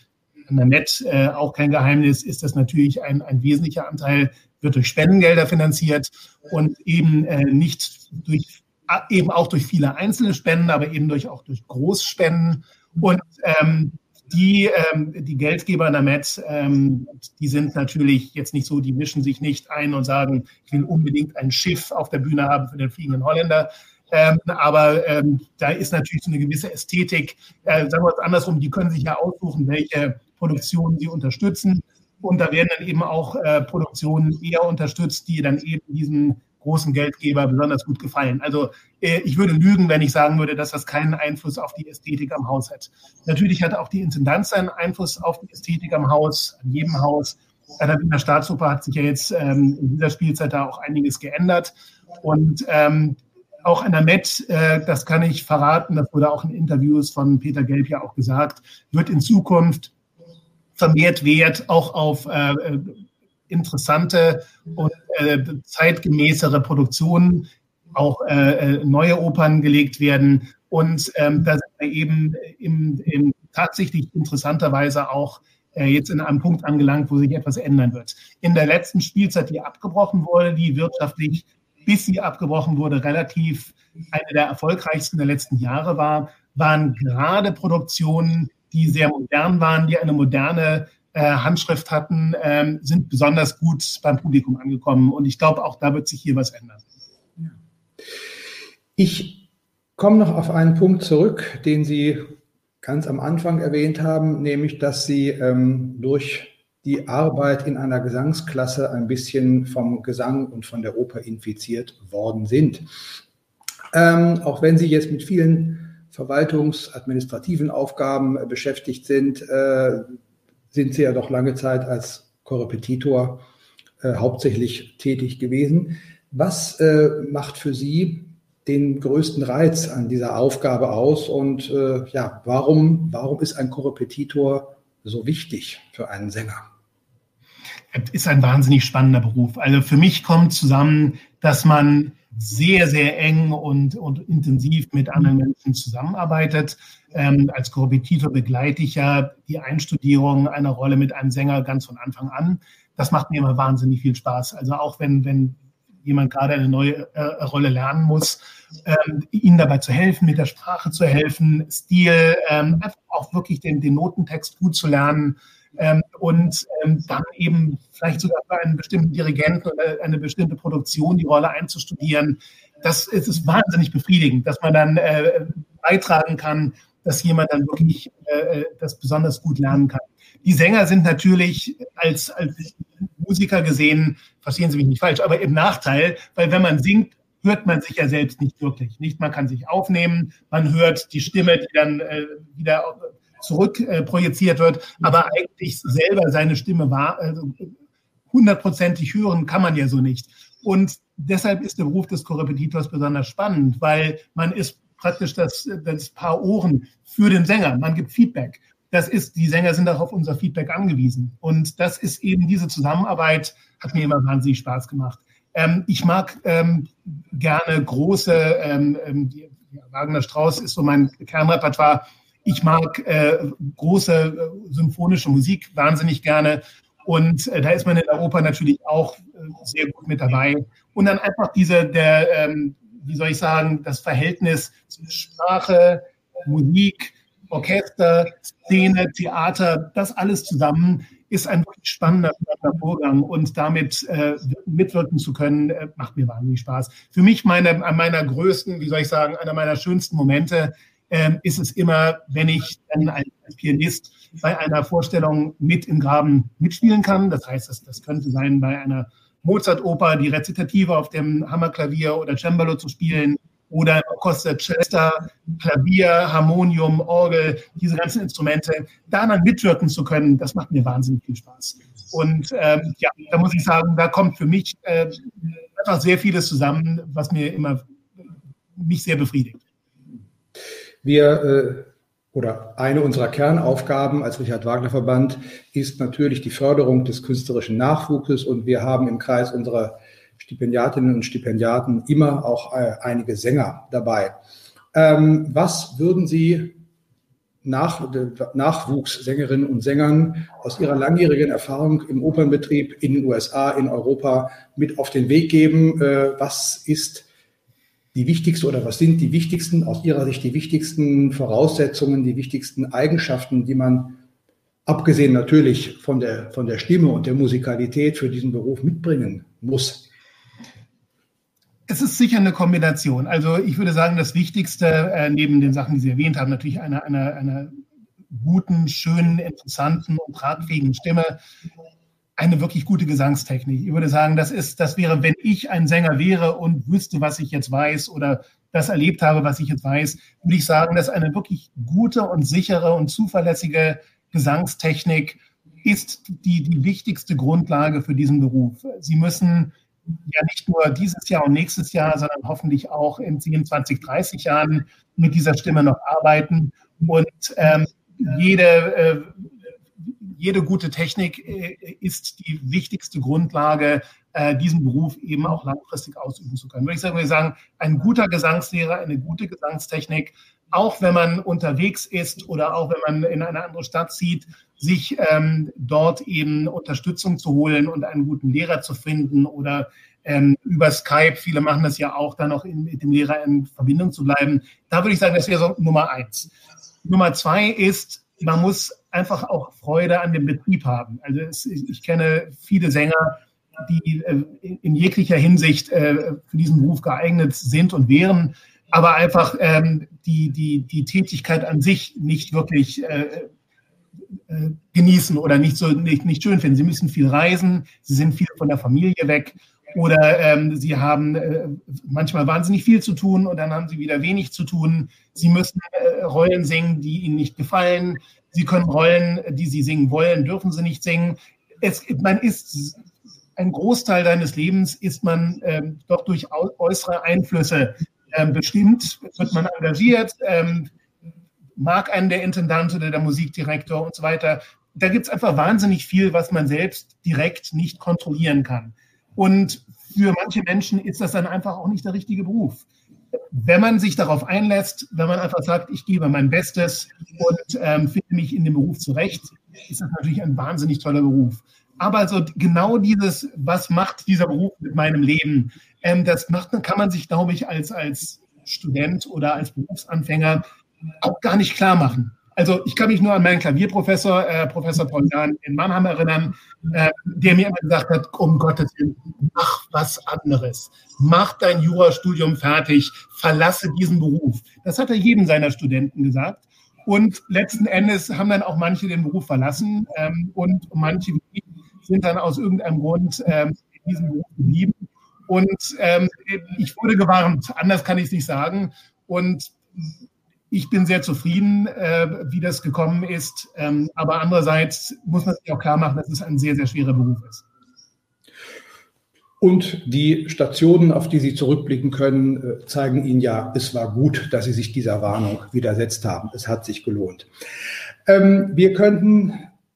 An der Net, äh, auch kein Geheimnis, ist das natürlich ein, ein wesentlicher Anteil, wird durch Spendengelder finanziert und eben äh, nicht durch eben auch durch viele einzelne Spenden, aber eben durch auch durch Großspenden. Und ähm, die, ähm, die Geldgeber in der Met, ähm, die sind natürlich jetzt nicht so, die mischen sich nicht ein und sagen, ich will unbedingt ein Schiff auf der Bühne haben für den fliegenden Holländer. Ähm, aber ähm, da ist natürlich so eine gewisse Ästhetik. Äh, sagen wir es andersrum, die können sich ja aussuchen, welche Produktionen sie unterstützen. Und da werden dann eben auch äh, Produktionen eher unterstützt, die dann eben diesen großen Geldgeber besonders gut gefallen. Also äh, ich würde lügen, wenn ich sagen würde, dass das keinen Einfluss auf die Ästhetik am Haus hat. Natürlich hat auch die Intendanz einen Einfluss auf die Ästhetik am Haus, an jedem Haus. Bei der Wiener Staatsoper hat sich ja jetzt ähm, in dieser Spielzeit da auch einiges geändert. Und ähm, auch an der Met, äh, das kann ich verraten, das wurde auch in Interviews von Peter Gelb ja auch gesagt, wird in Zukunft vermehrt Wert auch auf äh, äh interessante und äh, zeitgemäßere Produktionen, auch äh, äh, neue Opern gelegt werden. Und ähm, da sind wir eben im, im tatsächlich interessanterweise auch äh, jetzt in einem Punkt angelangt, wo sich etwas ändern wird. In der letzten Spielzeit, die abgebrochen wurde, die wirtschaftlich, bis sie abgebrochen wurde, relativ eine der erfolgreichsten der letzten Jahre war, waren gerade Produktionen, die sehr modern waren, die eine moderne Handschrift hatten, ähm, sind besonders gut beim Publikum angekommen. Und ich glaube, auch da wird sich hier was ändern. Ich komme noch auf einen Punkt zurück, den Sie ganz am Anfang erwähnt haben, nämlich, dass Sie ähm, durch die Arbeit in einer Gesangsklasse ein bisschen vom Gesang und von der Oper infiziert worden sind. Ähm, auch wenn Sie jetzt mit vielen verwaltungsadministrativen Aufgaben beschäftigt sind, äh, sind Sie ja doch lange Zeit als Korrepetitor äh, hauptsächlich tätig gewesen. Was äh, macht für Sie den größten Reiz an dieser Aufgabe aus und äh, ja, warum, warum ist ein Korrepetitor so wichtig für einen Sänger? Es ist ein wahnsinnig spannender Beruf. Also für mich kommt zusammen, dass man sehr, sehr eng und, und intensiv mit anderen Menschen zusammenarbeitet. Ähm, als Korrepetitor begleite ich ja die Einstudierung einer Rolle mit einem Sänger ganz von Anfang an. Das macht mir immer wahnsinnig viel Spaß. Also auch wenn, wenn jemand gerade eine neue äh, Rolle lernen muss, ähm, ihnen dabei zu helfen, mit der Sprache zu helfen, Stil, ähm, einfach auch wirklich den, den Notentext gut zu lernen ähm, und ähm, dann eben vielleicht sogar für einen bestimmten Dirigenten oder eine bestimmte Produktion die Rolle einzustudieren. Das ist, ist wahnsinnig befriedigend, dass man dann äh, beitragen kann, dass jemand dann wirklich äh, das besonders gut lernen kann. Die Sänger sind natürlich als, als Musiker gesehen, verstehen Sie mich nicht falsch, aber im Nachteil, weil wenn man singt, hört man sich ja selbst nicht wirklich. Nicht, man kann sich aufnehmen, man hört die Stimme, die dann äh, wieder zurück äh, projiziert wird, aber eigentlich selber seine Stimme war, also hundertprozentig hören kann man ja so nicht. Und deshalb ist der Beruf des Korrepetitors besonders spannend, weil man ist praktisch das, das Paar Ohren für den Sänger. Man gibt Feedback. Das ist, die Sänger sind auch auf unser Feedback angewiesen. Und das ist eben diese Zusammenarbeit, hat mir immer wahnsinnig Spaß gemacht. Ähm, ich mag ähm, gerne große, ähm, ähm ja, Wagner Strauß ist so mein Kernrepertoire, ich mag äh, große äh, symphonische Musik wahnsinnig gerne. Und äh, da ist man in der Oper natürlich auch äh, sehr gut mit dabei. Und dann einfach diese, der, ähm, wie soll ich sagen, das Verhältnis zwischen Sprache, Musik, Orchester, Szene, Theater, das alles zusammen ist ein wirklich spannender, spannender Vorgang und damit äh, mitwirken zu können, äh, macht mir wahnsinnig Spaß. Für mich meine, meiner größten, wie soll ich sagen, einer meiner schönsten Momente ähm, ist es immer, wenn ich dann als, Pianist bei einer Vorstellung mit im Graben mitspielen kann. Das heißt, das, das könnte sein, bei einer Mozart-Oper die Rezitative auf dem Hammerklavier oder Cembalo zu spielen oder Costa Cesta, Klavier, Harmonium, Orgel, diese ganzen Instrumente, da dann mitwirken zu können, das macht mir wahnsinnig viel Spaß. Und ähm, ja, da muss ich sagen, da kommt für mich äh, einfach sehr vieles zusammen, was mir immer mich sehr befriedigt. Wir äh, oder eine unserer Kernaufgaben als Richard Wagner Verband ist natürlich die Förderung des künstlerischen Nachwuchses und wir haben im Kreis unserer Stipendiatinnen und Stipendiaten immer auch äh, einige Sänger dabei. Ähm, was würden Sie nach, Nachwuchssängerinnen und Sängern aus ihrer langjährigen Erfahrung im Opernbetrieb in den USA, in Europa mit auf den Weg geben? Äh, was ist die wichtigste oder was sind die wichtigsten, aus Ihrer Sicht die wichtigsten Voraussetzungen, die wichtigsten Eigenschaften, die man abgesehen natürlich von der, von der Stimme und der Musikalität für diesen Beruf mitbringen muss? Es ist sicher eine Kombination. Also ich würde sagen, das Wichtigste äh, neben den Sachen, die Sie erwähnt haben, natürlich eine, eine, eine guten, schönen, interessanten und tragfähigen Stimme eine wirklich gute Gesangstechnik. Ich würde sagen, das ist, das wäre, wenn ich ein Sänger wäre und wüsste, was ich jetzt weiß oder das erlebt habe, was ich jetzt weiß, würde ich sagen, dass eine wirklich gute und sichere und zuverlässige Gesangstechnik ist die, die wichtigste Grundlage für diesen Beruf. Sie müssen ja nicht nur dieses Jahr und nächstes Jahr, sondern hoffentlich auch in 10, 20, 30 Jahren mit dieser Stimme noch arbeiten und ähm, jede äh, jede gute Technik äh, ist die wichtigste Grundlage, äh, diesen Beruf eben auch langfristig ausüben zu können. Würde ich sagen, wir sagen, ein guter Gesangslehrer, eine gute Gesangstechnik, auch wenn man unterwegs ist oder auch wenn man in eine andere Stadt zieht, sich ähm, dort eben Unterstützung zu holen und einen guten Lehrer zu finden oder ähm, über Skype, viele machen das ja auch, dann auch in, mit dem Lehrer in Verbindung zu bleiben. Da würde ich sagen, das wäre so Nummer eins. Nummer zwei ist, man muss einfach auch Freude an dem Betrieb haben. Also es, ich kenne viele Sänger, die äh, in jeglicher Hinsicht äh, für diesen Beruf geeignet sind und wären, aber einfach ähm, die, die, die Tätigkeit an sich nicht wirklich äh, genießen oder nicht so nicht, nicht schön finden. Sie müssen viel reisen, sie sind viel von der Familie weg oder ähm, sie haben äh, manchmal wahnsinnig viel zu tun und dann haben sie wieder wenig zu tun. Sie müssen äh, Rollen singen, die ihnen nicht gefallen. Sie können Rollen, die sie singen wollen, dürfen sie nicht singen. Es, man ist ein Großteil deines Lebens ist man ähm, doch durch äußere Einflüsse ähm, bestimmt, wird man engagiert, ähm, mag einen der Intendant oder der Musikdirektor und so weiter. Da gibt es einfach wahnsinnig viel, was man selbst direkt nicht kontrollieren kann. Und für manche Menschen ist das dann einfach auch nicht der richtige Beruf. Wenn man sich darauf einlässt, wenn man einfach sagt, ich gebe mein Bestes und ähm, finde mich in dem Beruf zurecht, ist das natürlich ein wahnsinnig toller Beruf. Aber also genau dieses, was macht dieser Beruf mit meinem Leben, ähm, das macht, kann man sich, glaube ich, als, als Student oder als Berufsanfänger auch gar nicht klar machen. Also ich kann mich nur an meinen Klavierprofessor, äh, Professor Paul Jahn in Mannheim erinnern, äh, der mir immer gesagt hat, um Gottes Willen, mach was anderes. Mach dein Jurastudium fertig, verlasse diesen Beruf. Das hat er jedem seiner Studenten gesagt. Und letzten Endes haben dann auch manche den Beruf verlassen ähm, und manche sind dann aus irgendeinem Grund ähm, in diesem Beruf geblieben. Und ähm, ich wurde gewarnt, anders kann ich es nicht sagen. Und ich bin sehr zufrieden, äh, wie das gekommen ist. Ähm, aber andererseits muss man sich auch klar machen, dass es ein sehr, sehr schwerer Beruf ist. Und die Stationen, auf die Sie zurückblicken können, äh, zeigen Ihnen ja, es war gut, dass Sie sich dieser Warnung widersetzt haben. Es hat sich gelohnt. Ähm, wir könnten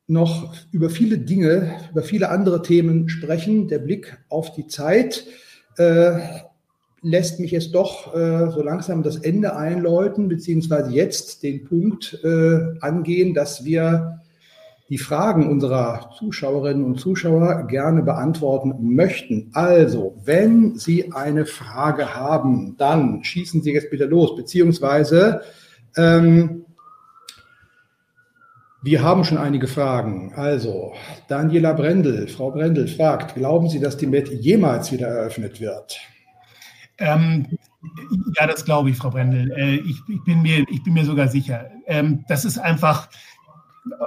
noch über viele Dinge, über viele andere Themen sprechen. Der Blick auf die Zeit äh, lässt mich jetzt doch äh, so langsam das Ende einläuten, beziehungsweise jetzt den Punkt äh, angehen, dass wir die Fragen unserer Zuschauerinnen und Zuschauer gerne beantworten möchten. Also, wenn Sie eine Frage haben, dann schießen Sie jetzt bitte los, beziehungsweise ähm, wir haben schon einige Fragen. Also, Daniela Brendel, Frau Brendel fragt, glauben Sie, dass die Met jemals wieder eröffnet wird? Ähm, ja, das glaube ich, Frau Brendel. Äh, ich, ich, bin mir, ich bin mir sogar sicher. Ähm, das ist einfach,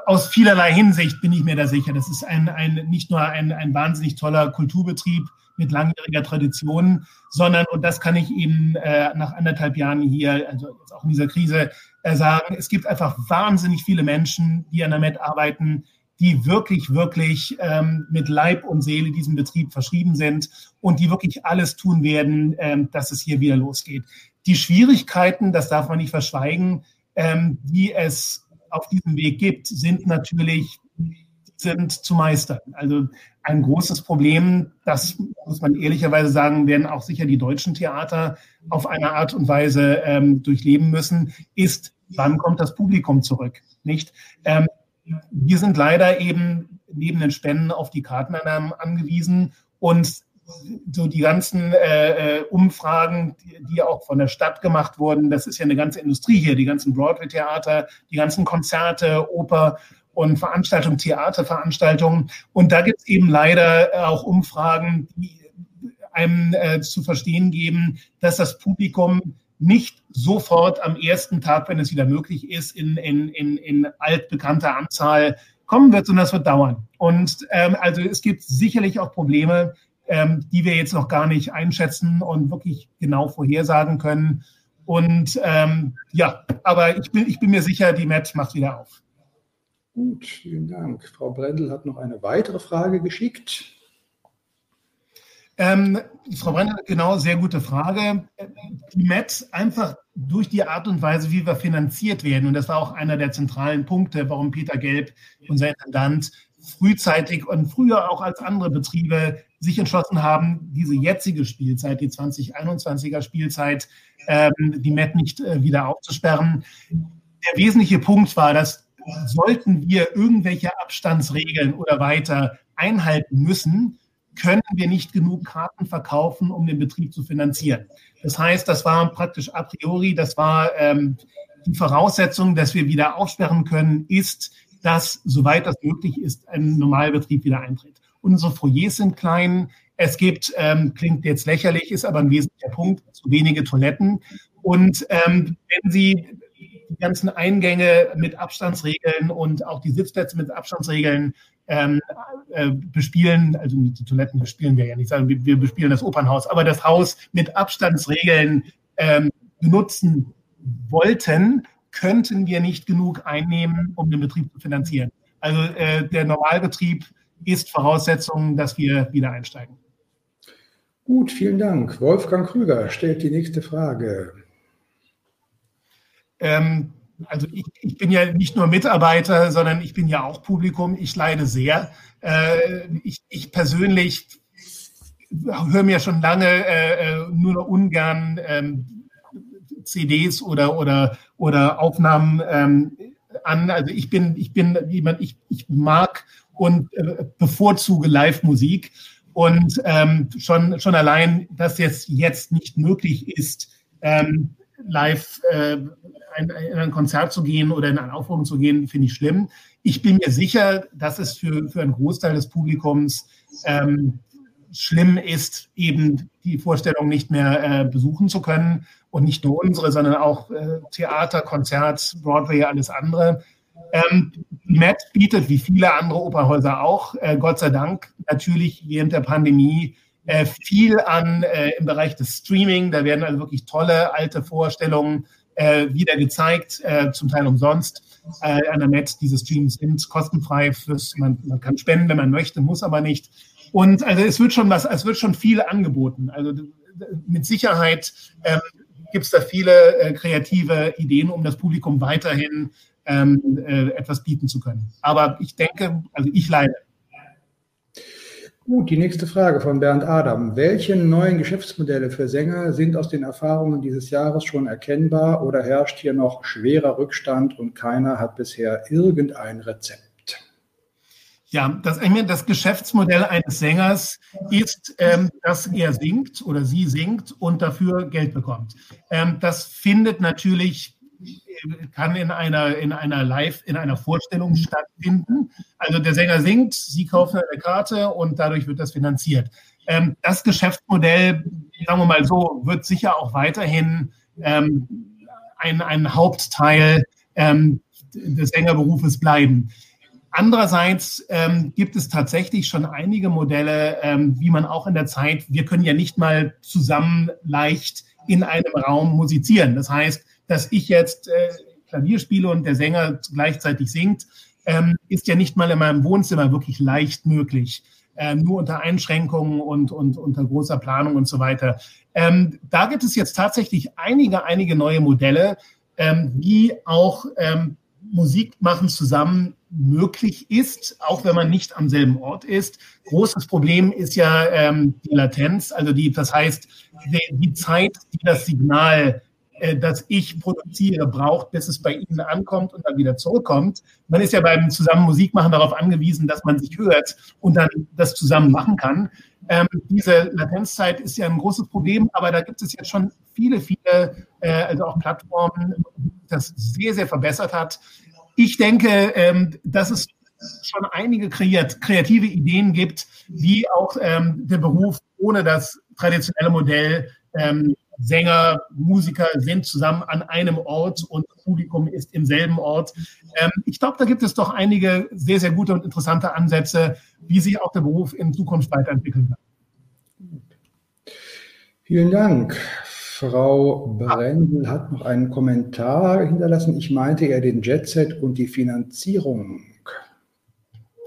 aus vielerlei Hinsicht bin ich mir da sicher. Das ist ein, ein, nicht nur ein, ein wahnsinnig toller Kulturbetrieb mit langjähriger Tradition, sondern, und das kann ich eben äh, nach anderthalb Jahren hier, also jetzt auch in dieser Krise, äh, sagen, es gibt einfach wahnsinnig viele Menschen, die an der Met arbeiten, die wirklich, wirklich ähm, mit Leib und Seele diesem Betrieb verschrieben sind und die wirklich alles tun werden, ähm, dass es hier wieder losgeht. Die Schwierigkeiten, das darf man nicht verschweigen, ähm, die es auf diesem Weg gibt, sind natürlich sind zu meistern. Also ein großes Problem, das muss man ehrlicherweise sagen, werden auch sicher die deutschen Theater auf eine Art und Weise ähm, durchleben müssen, ist, wann kommt das Publikum zurück? Nicht? Wir sind leider eben neben den Spenden auf die Karteneinnahmen angewiesen und so die ganzen äh, äh, Umfragen, die, die, auch von der Stadt gemacht wurden, das ist ja eine ganze Industrie hier, die ganzen Broadway-Theater, die ganzen Konzerte, Oper und Veranstaltungen, Theaterveranstaltungen. Und da gibt es eben leider auch Umfragen, die einem äh, zu verstehen geben, dass das Publikum nicht sofort am ersten Tag, wenn es wieder möglich ist, in, in, in, in altbekannter Anzahl kommen wird, sondern das wird dauern. Und ähm, also es gibt sicherlich auch Probleme, ähm, die wir jetzt noch gar nicht einschätzen und wirklich genau vorhersagen können. Und ähm, ja, aber ich bin, ich bin mir sicher, die Met macht wieder auf. Gut, vielen Dank. Frau Brendel hat noch eine weitere Frage geschickt. Ähm, Frau Brendel, genau, sehr gute Frage. Die Met einfach durch die Art und Weise, wie wir finanziert werden, und das war auch einer der zentralen Punkte, warum Peter Gelb, unser Intendant, frühzeitig und früher auch als andere Betriebe sich entschlossen haben, diese jetzige Spielzeit, die 2021er Spielzeit, ähm, die MET nicht äh, wieder aufzusperren. Der wesentliche Punkt war, dass sollten wir irgendwelche Abstandsregeln oder weiter einhalten müssen, können wir nicht genug Karten verkaufen, um den Betrieb zu finanzieren. Das heißt, das war praktisch a priori, das war ähm, die Voraussetzung, dass wir wieder aufsperren können, ist, dass, soweit das möglich ist, ein Normalbetrieb wieder eintritt. Unsere Foyers sind klein. Es gibt, ähm, klingt jetzt lächerlich, ist aber ein wesentlicher Punkt, zu wenige Toiletten. Und ähm, wenn Sie die ganzen Eingänge mit Abstandsregeln und auch die Sitzplätze mit Abstandsregeln ähm, äh, bespielen, also die Toiletten bespielen wir ja nicht, wir, wir bespielen das Opernhaus, aber das Haus mit Abstandsregeln ähm, benutzen wollten, könnten wir nicht genug einnehmen, um den Betrieb zu finanzieren. Also äh, der Normalbetrieb ist Voraussetzung, dass wir wieder einsteigen. Gut, vielen Dank. Wolfgang Krüger stellt die nächste Frage. Ähm, also ich, ich, bin ja nicht nur Mitarbeiter, sondern ich bin ja auch Publikum. Ich leide sehr. Äh, ich, ich, persönlich höre mir schon lange äh, äh nur noch ungern ähm, CDs oder, oder, oder Aufnahmen ähm, an. Also ich bin, ich bin jemand, ich, ich mag und äh, bevorzuge Live-Musik. Und ähm, schon, schon allein, dass jetzt, jetzt nicht möglich ist, ähm, live äh, in, in ein Konzert zu gehen oder in eine Aufführung zu gehen, finde ich schlimm. Ich bin mir sicher, dass es für, für einen Großteil des Publikums ähm, schlimm ist, eben die Vorstellung nicht mehr äh, besuchen zu können. Und nicht nur unsere, sondern auch äh, Theater, Konzert, Broadway, alles andere. Ähm, Matt bietet, wie viele andere Operhäuser auch, äh, Gott sei Dank, natürlich während der Pandemie äh, viel an äh, im Bereich des Streaming. Da werden also wirklich tolle alte Vorstellungen äh, wieder gezeigt, äh, zum Teil umsonst. Äh, an der Met, diese Streams sind kostenfrei. Fürs, man, man kann spenden, wenn man möchte, muss aber nicht. Und also es wird schon was, es wird schon viel angeboten. Also mit Sicherheit ähm, gibt es da viele äh, kreative Ideen, um das Publikum weiterhin ähm, äh, etwas bieten zu können. Aber ich denke, also ich leide. Gut, die nächste Frage von Bernd Adam. Welche neuen Geschäftsmodelle für Sänger sind aus den Erfahrungen dieses Jahres schon erkennbar oder herrscht hier noch schwerer Rückstand und keiner hat bisher irgendein Rezept? Ja, das, das Geschäftsmodell eines Sängers ist, ähm, dass er singt oder sie singt und dafür Geld bekommt. Ähm, das findet natürlich kann in einer, in einer Live, in einer Vorstellung stattfinden. Also der Sänger singt, Sie kaufen eine Karte und dadurch wird das finanziert. Ähm, das Geschäftsmodell, sagen wir mal so, wird sicher auch weiterhin ähm, ein, ein Hauptteil ähm, des Sängerberufes bleiben. Andererseits ähm, gibt es tatsächlich schon einige Modelle, ähm, wie man auch in der Zeit, wir können ja nicht mal zusammen leicht in einem Raum musizieren. Das heißt, dass ich jetzt äh, Klavier spiele und der Sänger gleichzeitig singt, ähm, ist ja nicht mal in meinem Wohnzimmer wirklich leicht möglich. Ähm, nur unter Einschränkungen und, und unter großer Planung und so weiter. Ähm, da gibt es jetzt tatsächlich einige, einige neue Modelle. ähm, wie auch ähm, Musik machen zusammen möglich ist, auch wenn man nicht am selben Ort ist. Großes Problem ist ja ähm, die Latenz, also die, das heißt, die, die Zeit, die das Signal äh, das ich produziere, braucht, bis es bei Ihnen ankommt und dann wieder zurückkommt. Man ist ja beim zusammen Musikmachen darauf angewiesen, dass man sich hört und dann das zusammen machen kann. Ähm, diese Latenzzeit ist ja ein großes Problem, aber da gibt es jetzt schon viele, viele, äh, also auch Plattformen, das sehr, sehr verbessert hat. Ich denke, ähm, dass es schon einige kreiert, kreative Ideen gibt, wie auch ähm, der Beruf ohne das traditionelle Modell ähm, Sänger, Musiker sind zusammen an einem Ort und Publikum ist im selben Ort. Ähm, ich glaube, da gibt es doch einige sehr, sehr gute und interessante Ansätze, wie sich auch der Beruf in Zukunft weiterentwickeln kann. Vielen Dank. Frau Brendel hat noch einen Kommentar hinterlassen. Ich meinte ja den Jetset und die Finanzierung.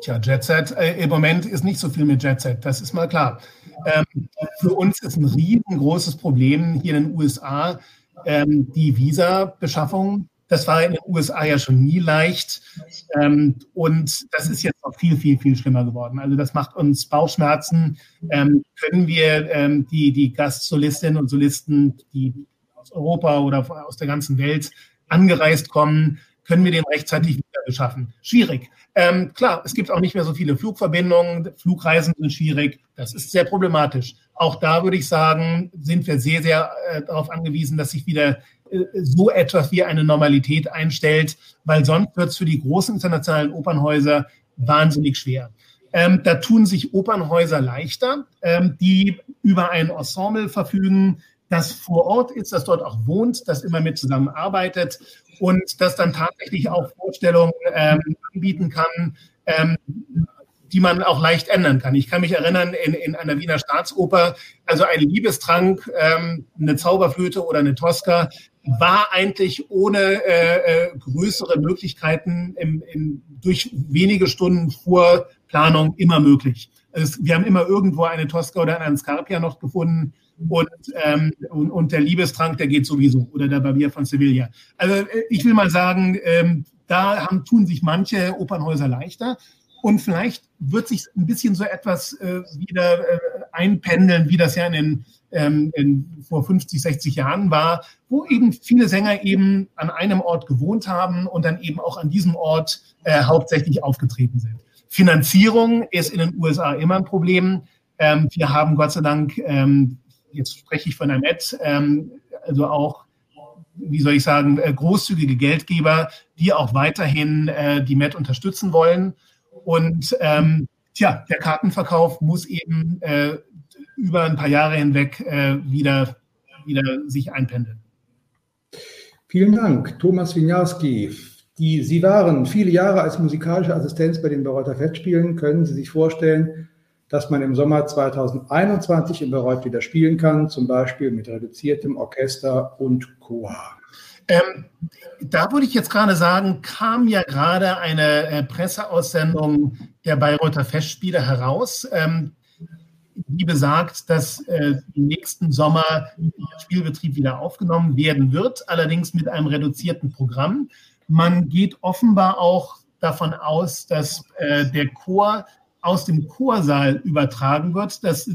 Tja, Jetset äh, im Moment ist nicht so viel mit Jetset, das ist mal klar. Ähm, für uns ist ein riesengroßes Problem hier in den USA ähm, die Visa-Beschaffung. Das war in den USA ja schon nie leicht. Ähm, und das ist jetzt noch viel, viel, viel schlimmer geworden. Also das macht uns Bauchschmerzen. Ähm, können wir ähm, die, die Gastsolistinnen und Solisten, die aus Europa oder aus der ganzen Welt angereist kommen, können wir den rechtzeitig wieder beschaffen? Schwierig. Ähm, klar, es gibt auch nicht mehr so viele Flugverbindungen, Flugreisen sind schwierig, das ist sehr problematisch. Auch da würde ich sagen, sind wir sehr, sehr äh, darauf angewiesen, dass sich wieder äh, so etwas wie eine Normalität einstellt, weil sonst wird es für die großen internationalen Opernhäuser wahnsinnig schwer. Ähm, da tun sich Opernhäuser leichter, ähm, die über ein Ensemble verfügen, das vor Ort ist, das dort auch wohnt, das immer mit zusammenarbeitet und das dann tatsächlich auch Vorstellungen ähm, anbieten kann, ähm, die man auch leicht ändern kann. Ich kann mich erinnern, in, in einer Wiener Staatsoper, also ein Liebestrank, ähm, eine Zauberflöte oder eine Tosca, war eigentlich ohne äh, äh, größere Möglichkeiten im, im, durch wenige Stunden Vorplanung immer möglich. Also wir haben immer irgendwo eine Tosca oder einen Scarpia noch gefunden, und, ähm, und, und, der Liebestrank, der geht sowieso. Oder der Barbier von Sevilla. Also äh, ich will mal sagen, ähm, da haben, tun sich manche Opernhäuser leichter. Und vielleicht wird sich ein bisschen so etwas äh, wieder äh, einpendeln, wie das ja in den ähm, in, vor 50, 60 Jahren war, wo eben viele Sänger eben an einem Ort gewohnt haben und dann eben auch an diesem Ort äh, hauptsächlich aufgetreten sind. Finanzierung ist in den USA immer ein Problem. Ähm, wir haben Gott sei Dank ähm, jetzt spreche ich von der Met, ähm, also auch, wie soll ich sagen, äh, großzügige Geldgeber, die auch weiterhin äh, die Met unterstützen wollen. Und ähm, tja, der Kartenverkauf muss eben äh, über ein paar Jahre hinweg äh, wieder, wieder sich einpendeln. Vielen Dank, Thomas Winiarski. Sie waren viele Jahre als musikalische Assistenz bei den Bereuter Festspielen. Können Sie sich vorstellen, dass man im Sommer 2021 in Bayreuth wieder spielen kann, zum Beispiel mit reduziertem Orchester und Chor. Ähm, da würde ich jetzt gerade sagen, kam ja gerade eine äh, Presseaussendung der Bayreuther Festspiele heraus, ähm, die besagt, dass äh, im nächsten Sommer der Spielbetrieb wieder aufgenommen werden wird, allerdings mit einem reduzierten Programm. Man geht offenbar auch davon aus, dass äh, der Chor aus dem Chorsaal übertragen wird. Das,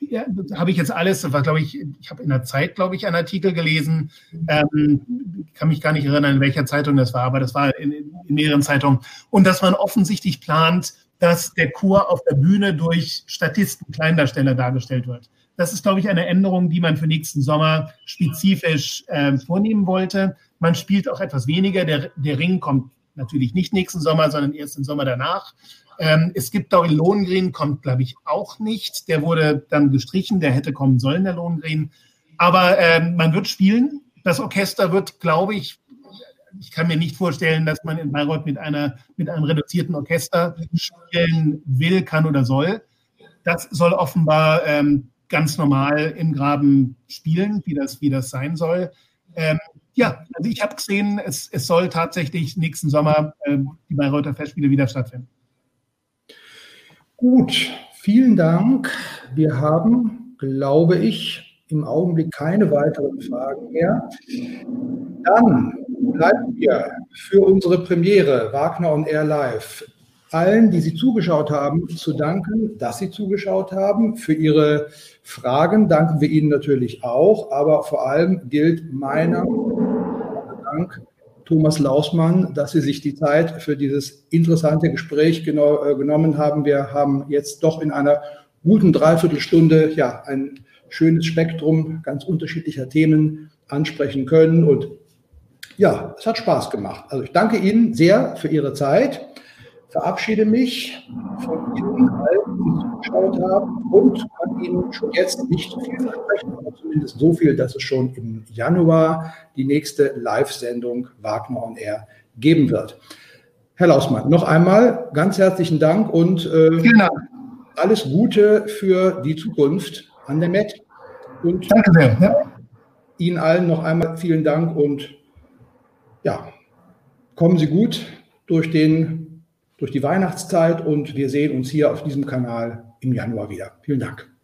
ja, habe ich jetzt alles, das war, glaube ich, ich habe in der Zeit, glaube ich, einen Artikel gelesen, ähm, kann mich gar nicht erinnern, in welcher Zeitung das war, aber das war in, in mehreren Zeitungen. Und dass man offensichtlich plant, dass der Chor auf der Bühne durch Statisten, Kleindarsteller dargestellt wird. Das ist, glaube ich, eine Änderung, die man für nächsten Sommer spezifisch äh, vornehmen wollte. Man spielt auch etwas weniger. Der, der Ring kommt natürlich nicht nächsten Sommer, sondern erst im Sommer danach. Ähm, es gibt Dory Lohengrin, kommt, glaube ich, auch nicht. Der wurde dann gestrichen, der hätte kommen sollen, der Lohengrin. Aber ähm, man wird spielen. Das Orchester wird, glaube ich, ich kann mir nicht vorstellen, dass man in Bayreuth mit, einer, mit einem reduzierten Orchester spielen will, kann oder soll. Das soll offenbar ähm, ganz normal im Graben spielen, wie das, wie das sein soll. Ähm, ja, also ich habe gesehen, es, es soll tatsächlich nächsten Sommer ähm, die Bayreuther Festspiele wieder stattfinden. Gut, vielen Dank. Wir haben, glaube ich, im Augenblick keine weiteren Fragen mehr. Dann bleiben wir für unsere Premiere Wagner on Air Live allen, die Sie zugeschaut haben, zu danken, dass Sie zugeschaut haben. Für Ihre Fragen danken wir Ihnen natürlich auch, aber vor allem gilt meiner Dank Thomas Lausmann, dass Sie sich die Zeit für dieses interessante Gespräch genau, äh, genommen haben. Wir haben jetzt doch in einer guten Dreiviertelstunde ja ein schönes Spektrum ganz unterschiedlicher Themen ansprechen können und ja, es hat Spaß gemacht. Also ich danke Ihnen sehr für Ihre Zeit verabschiede mich von Ihnen allen, die zugeschaut haben und kann Ihnen schon jetzt nicht viel versprechen, aber zumindest so viel, dass es schon im Januar die nächste Live-Sendung Wagner on Air geben wird. Herr Lausmann, noch einmal ganz herzlichen Dank und äh, alles Gute für die Zukunft an der MET. Und Danke sehr. Ja. Ihnen allen noch einmal vielen Dank und ja, kommen Sie gut durch den durch die Weihnachtszeit und wir sehen uns hier auf diesem Kanal im Januar wieder. Vielen Dank.